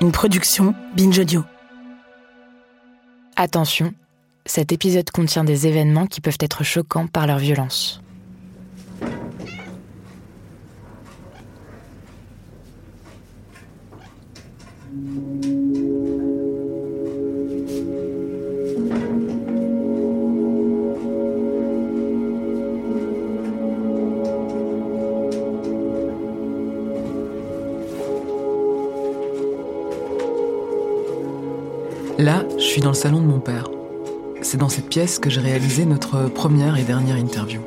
une production Binge Audio. Attention, cet épisode contient des événements qui peuvent être choquants par leur violence. Là, je suis dans le salon de mon père. C'est dans cette pièce que j'ai réalisé notre première et dernière interview.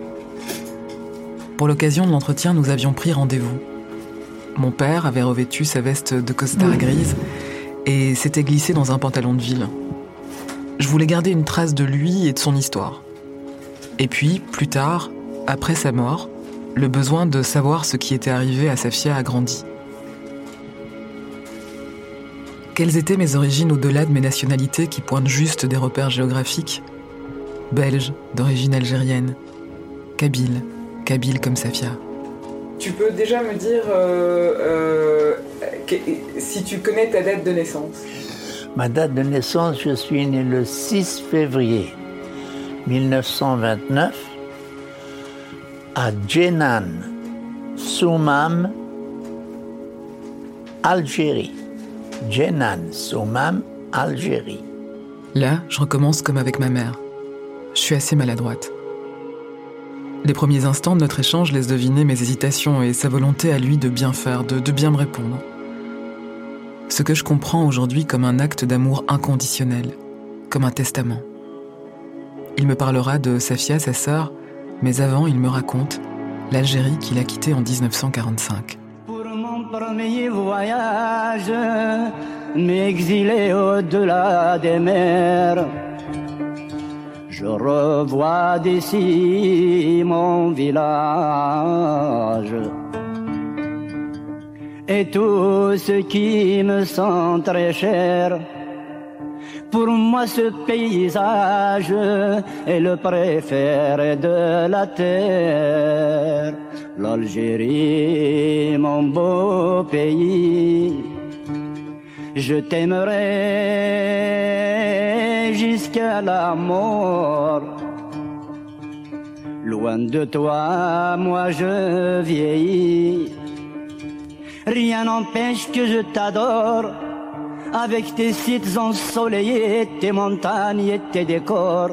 Pour l'occasion de l'entretien, nous avions pris rendez-vous. Mon père avait revêtu sa veste de costard grise et s'était glissé dans un pantalon de ville. Je voulais garder une trace de lui et de son histoire. Et puis, plus tard, après sa mort, le besoin de savoir ce qui était arrivé à Safia a grandi. Quelles étaient mes origines au-delà de mes nationalités qui pointent juste des repères géographiques Belge, d'origine algérienne. Kabyle, Kabyle comme Safia. Tu peux déjà me dire euh, euh, que- si tu connais ta date de naissance Ma date de naissance, je suis né le 6 février 1929 à Djenan, Soumam, Algérie. Djenan, Soumam, Algérie. Là, je recommence comme avec ma mère. Je suis assez maladroite. Les premiers instants de notre échange laissent deviner mes hésitations et sa volonté à lui de bien faire, de, de bien me répondre. Ce que je comprends aujourd'hui comme un acte d'amour inconditionnel, comme un testament. Il me parlera de Safia, sa sœur, mais avant, il me raconte l'Algérie qu'il a quittée en 1945. Premier voyage, m'exiler au-delà des mers. Je revois d'ici mon village. Et tout ce qui me sent très cher. Pour moi, ce paysage est le préféré de la terre. L'Algérie, mon beau pays. Je t'aimerai jusqu'à la mort. Loin de toi, moi je vieillis. Rien n'empêche que je t'adore. Avec tes sites ensoleillés, tes montagnes et tes décors.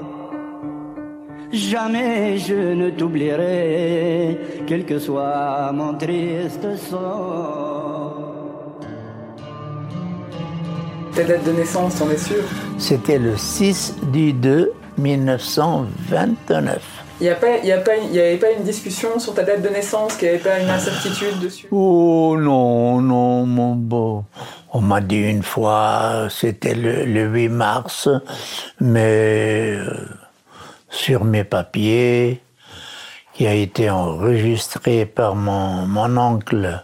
Jamais je ne t'oublierai, quel que soit mon triste sort. Ta date de naissance, t'en es sûr? C'était le 6 du 2 1929. Il n'y a pas, y a pas, y avait pas une discussion sur ta date de naissance, qu'il n'y avait pas une incertitude dessus? Oh non, non, mon beau. On m'a dit une fois, c'était le, le 8 mars, mais euh, sur mes papiers, qui a été enregistré par mon, mon oncle,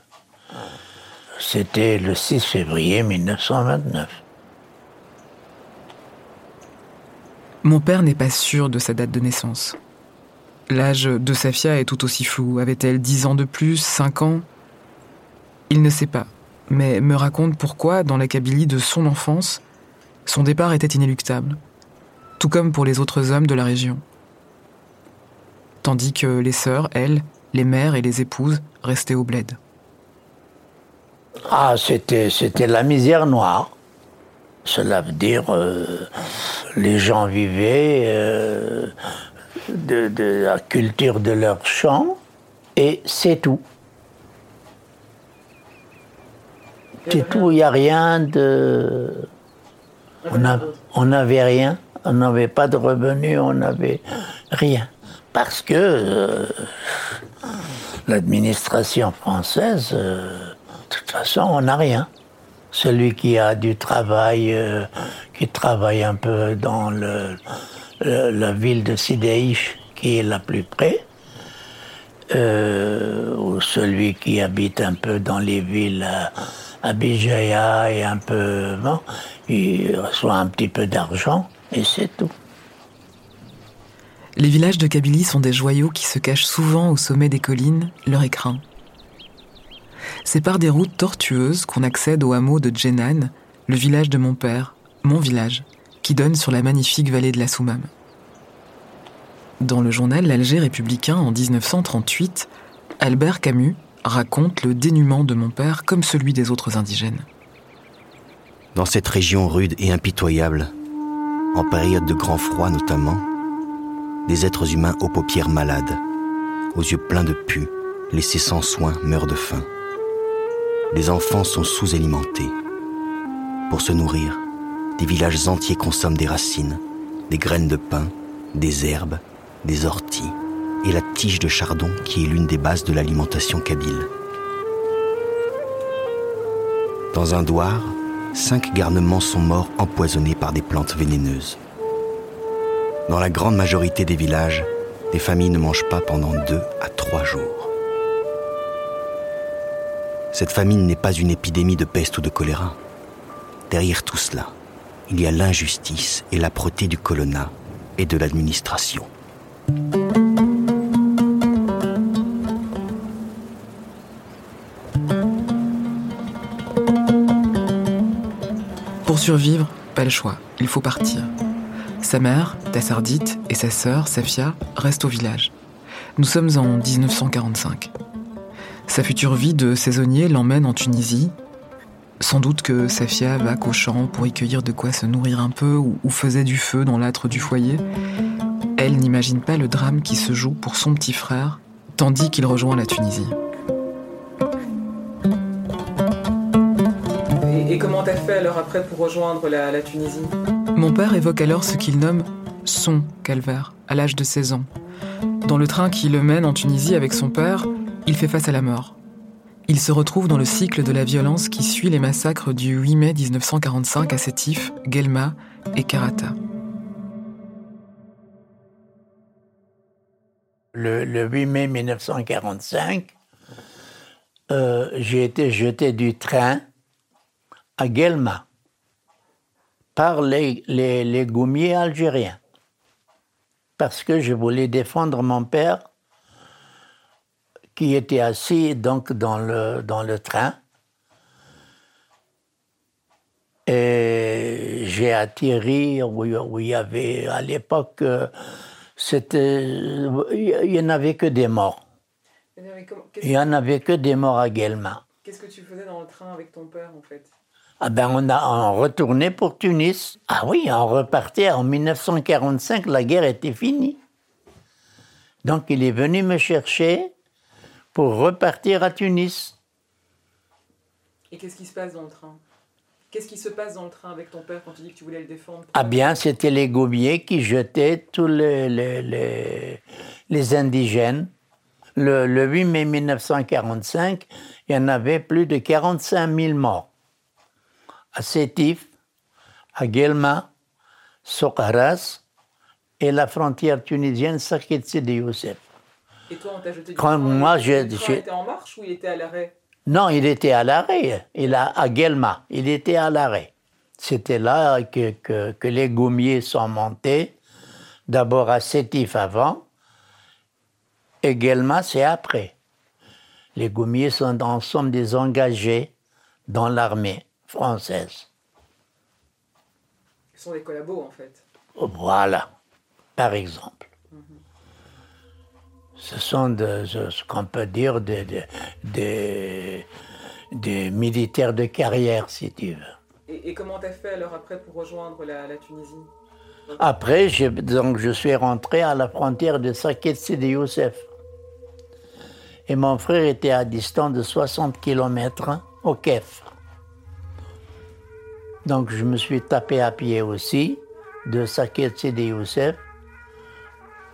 c'était le 6 février 1929. Mon père n'est pas sûr de sa date de naissance. L'âge de Safia est tout aussi flou. Avait-elle 10 ans de plus, 5 ans? Il ne sait pas, mais me raconte pourquoi, dans la Kabylie de son enfance, son départ était inéluctable, tout comme pour les autres hommes de la région. Tandis que les sœurs, elles, les mères et les épouses, restaient au bled. Ah, c'était, c'était la misère noire. Cela veut dire euh, les gens vivaient euh, de, de la culture de leur champ et c'est tout. C'est tout, il n'y a rien de... On n'avait rien, on n'avait pas de revenus, on n'avait rien. Parce que euh, l'administration française, euh, de toute façon, on n'a rien. Celui qui a du travail, euh, qui travaille un peu dans le, la ville de Sideïch, qui est la plus près, euh, ou celui qui habite un peu dans les villes à, à Bijaya et un peu, il reçoit un petit peu d'argent et c'est tout. Les villages de Kabylie sont des joyaux qui se cachent souvent au sommet des collines, leur écrin. C'est par des routes tortueuses qu'on accède au hameau de Djenan, le village de mon père, mon village, qui donne sur la magnifique vallée de la Soumam. Dans le journal L'Alger républicain en 1938, Albert Camus raconte le dénuement de mon père comme celui des autres indigènes. Dans cette région rude et impitoyable, en période de grand froid notamment, des êtres humains aux paupières malades, aux yeux pleins de pus, laissés sans soin, meurent de faim. Les enfants sont sous-alimentés. Pour se nourrir, des villages entiers consomment des racines, des graines de pain, des herbes, des orties et la tige de chardon qui est l'une des bases de l'alimentation kabyle. Dans un douar, cinq garnements sont morts empoisonnés par des plantes vénéneuses. Dans la grande majorité des villages, des familles ne mangent pas pendant deux à trois jours. Cette famine n'est pas une épidémie de peste ou de choléra. Derrière tout cela, il y a l'injustice et l'âpreté du colonna et de l'administration. Pour survivre, pas le choix, il faut partir. Sa mère, Tassardite, et sa sœur, Safia, restent au village. Nous sommes en 1945. Sa future vie de saisonnier l'emmène en Tunisie. Sans doute que Safia va qu'au champ pour y cueillir de quoi se nourrir un peu ou, ou faisait du feu dans l'âtre du foyer. Elle n'imagine pas le drame qui se joue pour son petit frère, tandis qu'il rejoint la Tunisie. Et, et comment t'as fait alors après pour rejoindre la, la Tunisie? Mon père évoque alors ce qu'il nomme son calvaire, à l'âge de 16 ans. Dans le train qui le mène en Tunisie avec son père, il fait face à la mort. Il se retrouve dans le cycle de la violence qui suit les massacres du 8 mai 1945 à Sétif, Guelma et Karata. Le, le 8 mai 1945, euh, j'ai été jeté du train à Guelma par les, les, les goumiers algériens parce que je voulais défendre mon père qui était assis donc dans le, dans le train. Et j'ai atterri où, où il y avait, à l'époque, euh, c'était, il n'y en avait que des morts. Il n'y en avait que des morts à Guelma. Qu'est-ce que tu faisais dans le train avec ton père en fait? Ah ben on a on retournait pour Tunis. Ah oui, on repartait en 1945, la guerre était finie. Donc il est venu me chercher pour repartir à Tunis. Et qu'est-ce qui se passe dans le train? Qu'est-ce qui se passe dans le train avec ton père quand tu dis que tu voulais le défendre Ah bien, c'était les goumiers qui jetaient tous les, les, les- les indigènes. Le, le 8 mai 1945, il y en avait plus de 45 000 morts. À Sétif, à Guelma, Sokaras et la frontière tunisienne Sakit Sidi Youssef. Et toi, on t'a jeté du Quand moi, le j'ai- train j'ai- était en marche ou il était à l'arrêt Non, il était à l'arrêt. Il a, à Guelma, il était à l'arrêt. C'était là que, que, que les goumiers sont montés. D'abord à Sétif avant, et Guelma, c'est après. Les goumiers sont en somme des engagés dans l'armée française. Ce sont des collabos en fait. Voilà, par exemple. Ce sont de- ce qu'on peut dire des, des, des- des militaires de carrière, si tu veux. Et, et comment t'as fait alors après pour rejoindre la, la Tunisie? Après, j'ai- donc, je suis rentré à la frontière de Sakit Sidi Youssef. Et mon frère était à distance de 60 km au Kef. Donc je me suis tapé à pied aussi de Sakit Sidi Youssef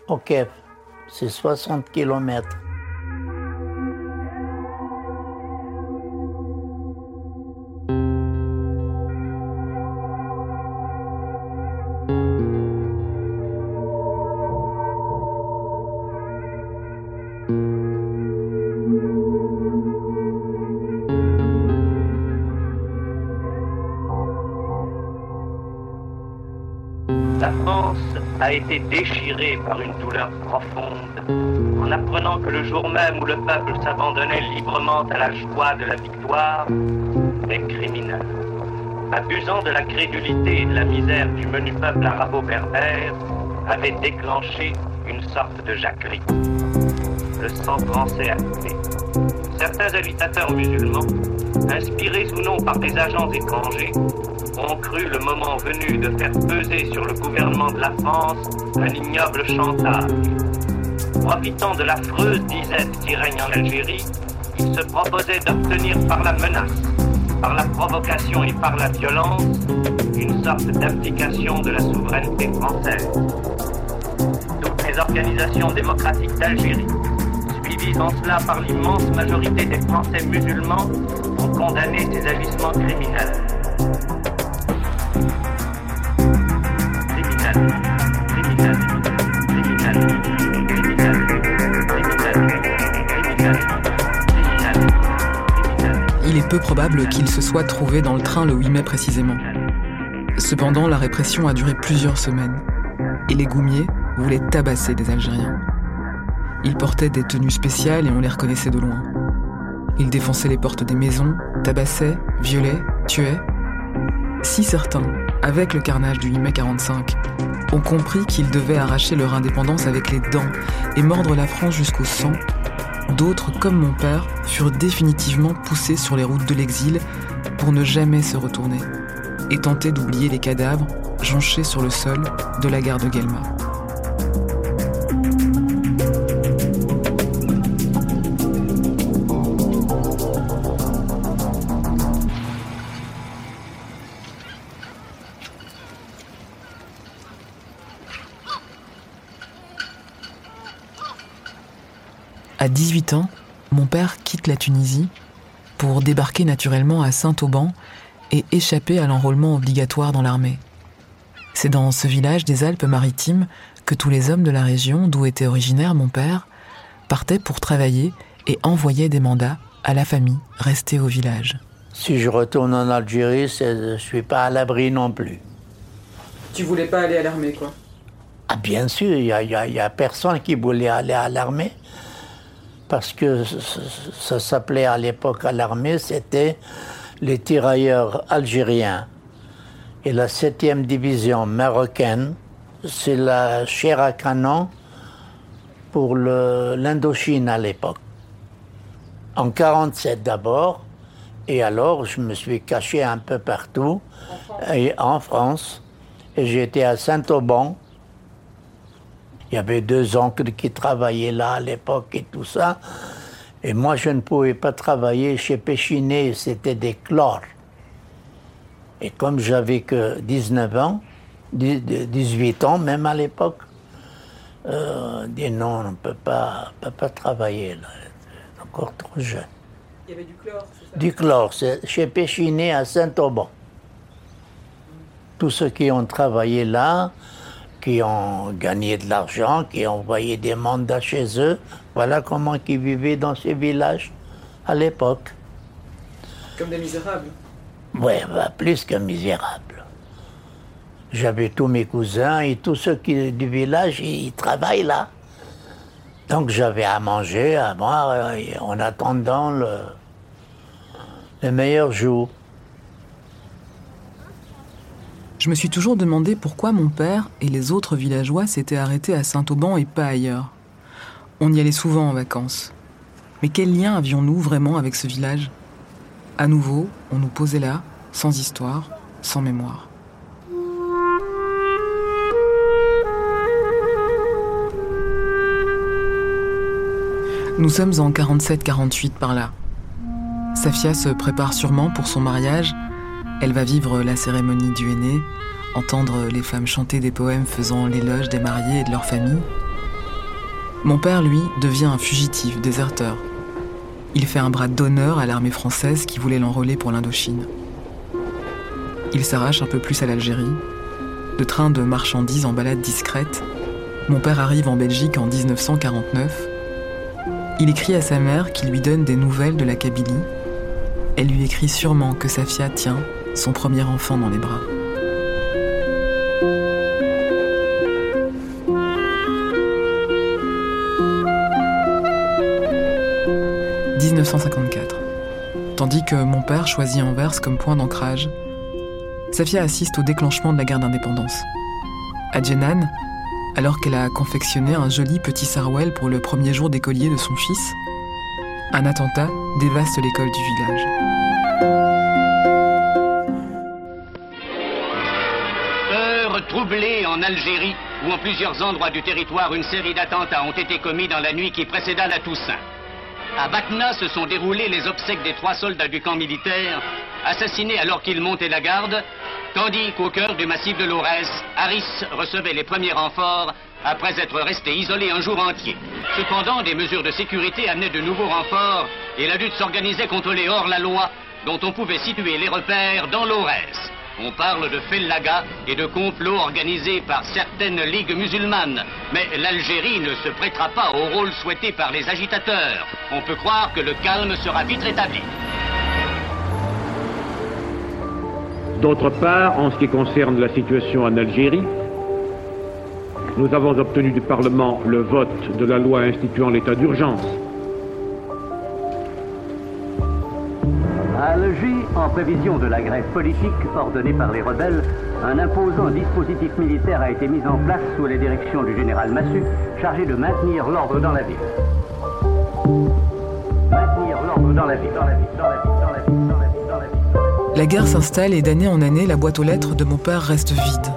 au Kef. C'est 60 km. A été déchirée par une douleur profonde en apprenant que le jour même où le peuple s'abandonnait librement à la joie de la victoire, des criminels, abusant de la crédulité et de la misère du menu peuple arabo-berbère, avait déclenché une sorte de jacquerie. Le sang français a coulé. Certains habitateurs musulmans, inspirés ou non par des agents étrangers, ont cru le moment venu de faire peser sur le gouvernement de la France un ignoble chantage. Profitant de l'affreuse disette qui règne en Algérie, ils se proposaient d'obtenir par la menace, par la provocation et par la violence une sorte d'abdication de la souveraineté française. Toutes les organisations démocratiques d'Algérie, suivies en cela par l'immense majorité des Français musulmans, ont condamné ces agissements criminels. Probable qu'il se soit trouvé dans le train le 8 mai précisément. Cependant, la répression a duré plusieurs semaines et les goumiers voulaient tabasser des Algériens. Ils portaient des tenues spéciales et on les reconnaissait de loin. Ils défonçaient les portes des maisons, tabassaient, violaient, tuaient. Si certains, avec le carnage du 8 mai 45, ont compris qu'ils devaient arracher leur indépendance avec les dents et mordre la France jusqu'au sang, d'autres, comme mon père, furent définitivement poussés sur les routes de l'exil pour ne jamais se retourner et tenter d'oublier les cadavres jonchés sur le sol de la gare de Guelma. 18 ans, mon père quitte la Tunisie pour débarquer naturellement à Saint-Auban et échapper à l'enrôlement obligatoire dans l'armée. C'est dans ce village des Alpes-Maritimes que tous les hommes de la région d'où était originaire mon père partaient pour travailler et envoyaient des mandats à la famille restée au village. Si je retourne en Algérie, je ne suis pas à l'abri non plus. Tu voulais pas aller à l'armée, quoi? Ah, bien sûr, il n'y a, personne qui voulait aller à l'armée. Parce que ça s'appelait à l'époque à l'armée, c'était les tirailleurs algériens. Et la 7e division marocaine, c'est la chair à canon pour l'Indochine à l'époque. En 47 d'abord, et alors je me suis caché un peu partout, et en France, et j'étais à Saint-Auban. Il y avait deux oncles qui travaillaient là à l'époque et tout ça. Et moi, je ne pouvais pas travailler chez Péchinet, c'était des chlores. Et comme j'avais que 19 ans, 10 18 ans même à l'époque, euh, on dit non, on ne peut pas, on peut pas travailler là, encore trop jeune. Il y avait du chlore, c'est ça? Du chlore, c'est chez Péchinet à Saint-Auban. Tous ceux qui ont travaillé là, qui ont gagné de l'argent, qui ont envoyé des mandats chez eux, voilà comment ils vivaient dans ces villages à l'époque. Comme des misérables. Ouais, bah, plus que misérable. J'avais tous mes cousins et tous ceux qui, du village, ils, ils travaillent là. Donc j'avais à manger, à boire, en attendant le, le meilleur jour. Je me suis toujours demandé pourquoi mon père et les autres villageois s'étaient arrêtés à Saint-Auban et pas ailleurs. On y allait souvent en vacances. Mais quel lien avions-nous vraiment avec ce village? À nouveau, on nous posait là, sans histoire, sans mémoire. Nous sommes en 47-48 par là. Safia se prépare sûrement pour son mariage. Elle va vivre la cérémonie du aîné, entendre les femmes chanter des poèmes faisant l'éloge des mariés et de leur famille. Mon père, lui, devient un fugitif, déserteur. Il fait un bras d'honneur à l'armée française qui voulait l'enrôler pour l'Indochine. Il s'arrache un peu plus à l'Algérie. De train de marchandises en balade discrète, mon père arrive en Belgique en 1949. Il écrit à sa mère qui lui donne des nouvelles de la Kabylie. Elle lui écrit sûrement que Safia tient son premier enfant dans les bras. « 1954. Tandis que mon père choisit Anvers comme point d'ancrage, Safia assiste au déclenchement de la guerre d'indépendance. À Djenan, alors qu'elle a confectionné un joli petit sarouel pour le premier jour d'écolier de son fils, un attentat dévaste l'école du village. Heure troublée en Algérie, où en plusieurs endroits du territoire une série d'attentats ont été commis dans la nuit qui précéda la Toussaint. À Batna se sont déroulés les obsèques des trois soldats du camp militaire, assassinés alors qu'ils montaient la garde, tandis qu'au cœur du massif de l'Aurès, Harris recevait les premiers renforts après être resté isolé un jour entier. Cependant, des mesures de sécurité amenaient de nouveaux renforts et la lutte s'organisait contre les hors-la-loi dont on pouvait situer les repères dans l'Aurès. On parle de fellaga et de complots organisés par certaines ligues musulmanes. Mais l'Algérie ne se prêtera pas au rôle souhaité par les agitateurs. On peut croire que le calme sera vite rétabli. D'autre part, en ce qui concerne la situation en Algérie, nous avons obtenu du Parlement le vote de la loi instituant l'état d'urgence. À Alger, en prévision de la grève politique ordonnée par les rebelles, un imposant dispositif militaire a été mis en place sous la direction du général Massu, chargé de maintenir l'ordre dans la ville. Maintenir l'ordre dans la ville, dans la ville. La guerre s'installe et d'année en année, la boîte aux lettres de mon père reste vide.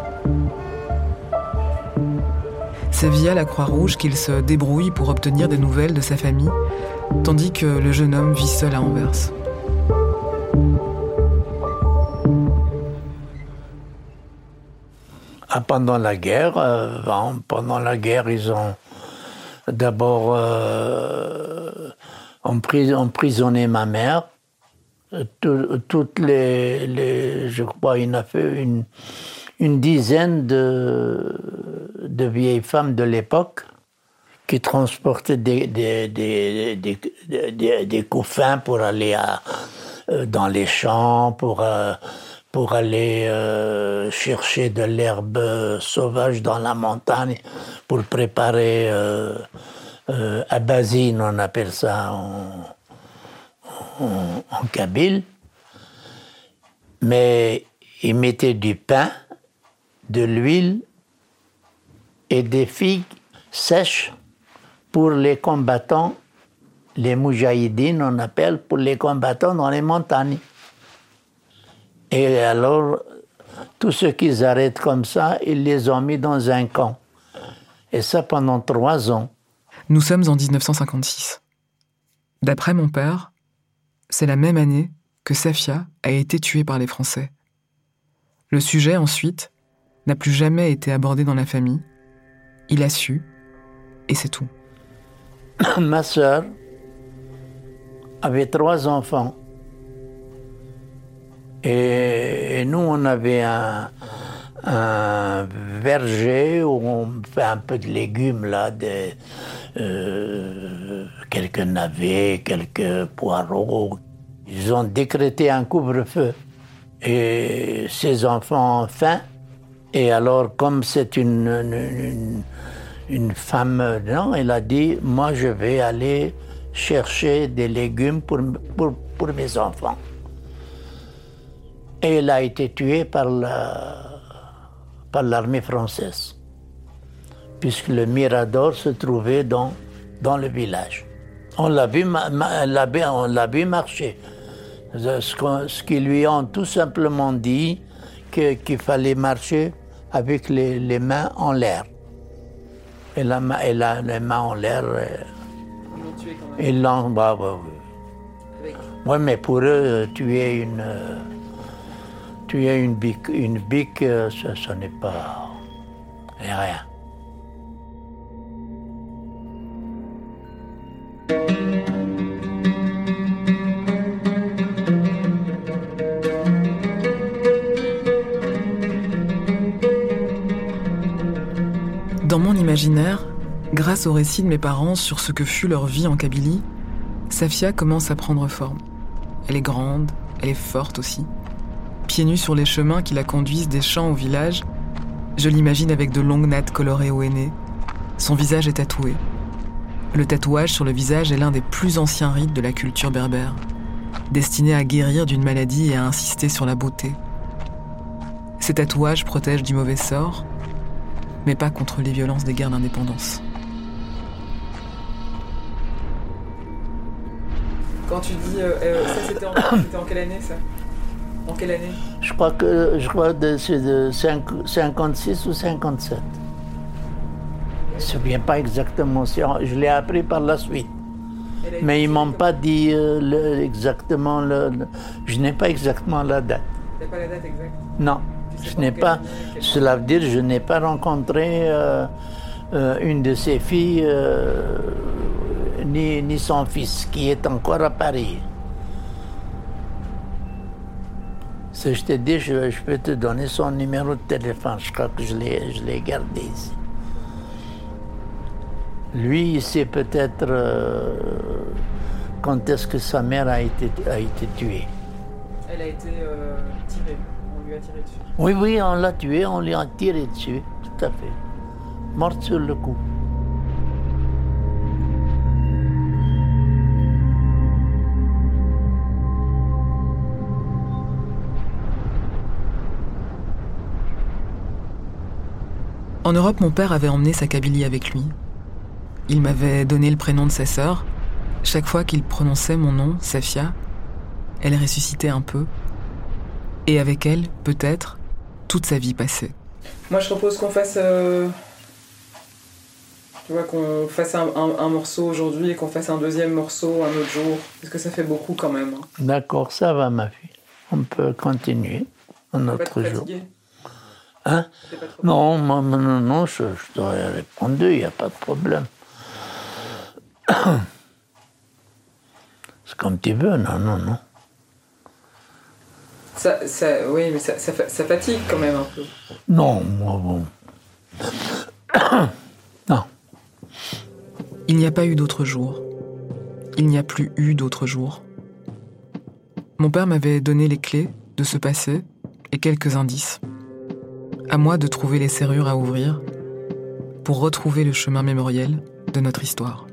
C'est via la Croix-Rouge qu'il se débrouille pour obtenir des nouvelles de sa famille, tandis que le jeune homme vit seul à Anvers. Pendant la guerre, euh, pendant la guerre, ils ont d'abord euh, empris- emprisonné ma mère. Tout- toutes les, je crois, il a fait une, une dizaine de, de vieilles femmes de l'époque qui transportaient des, des, des, des, des- couffins pour aller à, euh, dans les champs, pour, euh, pour aller euh, chercher de l'herbe euh, sauvage dans la montagne, pour préparer euh, euh, abazine, on appelle ça en, kabyle. Mais ils mettaient du pain, de l'huile et des figues sèches pour les combattants, les moujahidines, on appelle, pour les combattants dans les montagnes. Et alors, tous ceux qu'ils arrêtent comme ça, ils les ont mis dans un camp. Et ça pendant trois ans. Nous sommes en 1956. D'après mon père, c'est la même année que Safia a été tuée par les Français. Le sujet, ensuite, n'a plus jamais été abordé dans la famille. Il a su, et c'est tout. Ma sœur avait trois enfants. Et, nous, on avait un, verger où on fait un peu de légumes, là, euh, quelques navets, quelques poireaux. Ils ont décrété un couvre-feu. Et ces enfants ont faim. Et alors, comme c'est une, une- une- une femme, non, elle a dit, moi je vais aller chercher des légumes pour, pour, pour mes enfants. Et elle a été tuée par la- par l'armée française, puisque le Mirador se trouvait dans, dans le village. On l'a vu, vu- on l'a vu marcher. Ce, qu'ils lui ont tout simplement dit, qu'il fallait marcher avec les, les mains en l'air. Et la, et la- les mains en l'air, euh, ils l'ont. Bah, bah, oui. Ouais, mais pour eux, tuer une, euh, tuer une bique, une bique euh, ce, ce n'est pas rien. Dans mon imaginaire, grâce au récit de mes parents sur ce que fut leur vie en Kabylie, Safia commence à prendre forme. Elle est grande, elle est forte aussi. Pieds sur les chemins qui la conduisent des champs au village, je l'imagine avec de longues nattes colorées au henné. Son visage est tatoué. Le tatouage sur le visage est l'un des plus anciens rites de la culture berbère, destiné à guérir d'une maladie et à insister sur la beauté. Ces tatouages protègent du mauvais sort, mais pas contre les violences des guerres d'indépendance. Quand tu dis. euh, euh, ça, c'était en, c'était en quelle année, ça? En quelle année? Je crois que je crois que c'est de 5 56 ou 57. Je ne me souviens pas exactement. si- Je l'ai appris par la suite. Mais ils m'ont pas dit euh, le- exactement le, le- Je n'ai pas exactement la date. T'as pas la date exacte? Non, Tu sais je n'ai pas. année, Cela veut dire que je n'ai pas rencontré euh, euh, une de ses filles ni, ni son fils qui est encore à Paris. Je te dis, je, je peux te donner son numéro de téléphone. Je crois que je l'ai, gardé ici. Lui, il sait peut-être euh, quand est-ce que sa mère a été, a été tuée. Elle a été euh, tirée. On lui a tiré dessus. Oui, oui, on l'a tué, on lui a tiré dessus, tout à fait. Morte sur le coup. En Europe, mon père avait emmené sa Kabylie avec lui. Il m'avait donné le prénom de sa sœur. Chaque fois qu'il prononçait mon nom, Safia, elle ressuscitait un peu. Et avec elle, peut-être, toute sa vie passée. Moi, je propose qu'on fasse. euh, Tu vois, qu'on fasse un, un- un morceau aujourd'hui et qu'on fasse un deuxième morceau un autre jour. Parce que ça fait beaucoup quand même. hein. D'accord, ça va, ma fille. On peut continuer un autre jour. fatigué Hein? Non, moi, non, non, non, je, je t'aurais répondu, il n'y a pas de problème. C'est comme tu veux, non, non, non. Ça, ça, oui, mais ça, ça fatigue quand même un peu. Non, moi, bon. non. Il n'y a pas eu d'autre jour. Il n'y a plus eu d'autre jour. Mon père m'avait donné les clés de ce passé et quelques indices. À moi de trouver les serrures à ouvrir pour retrouver le chemin mémoriel de notre histoire.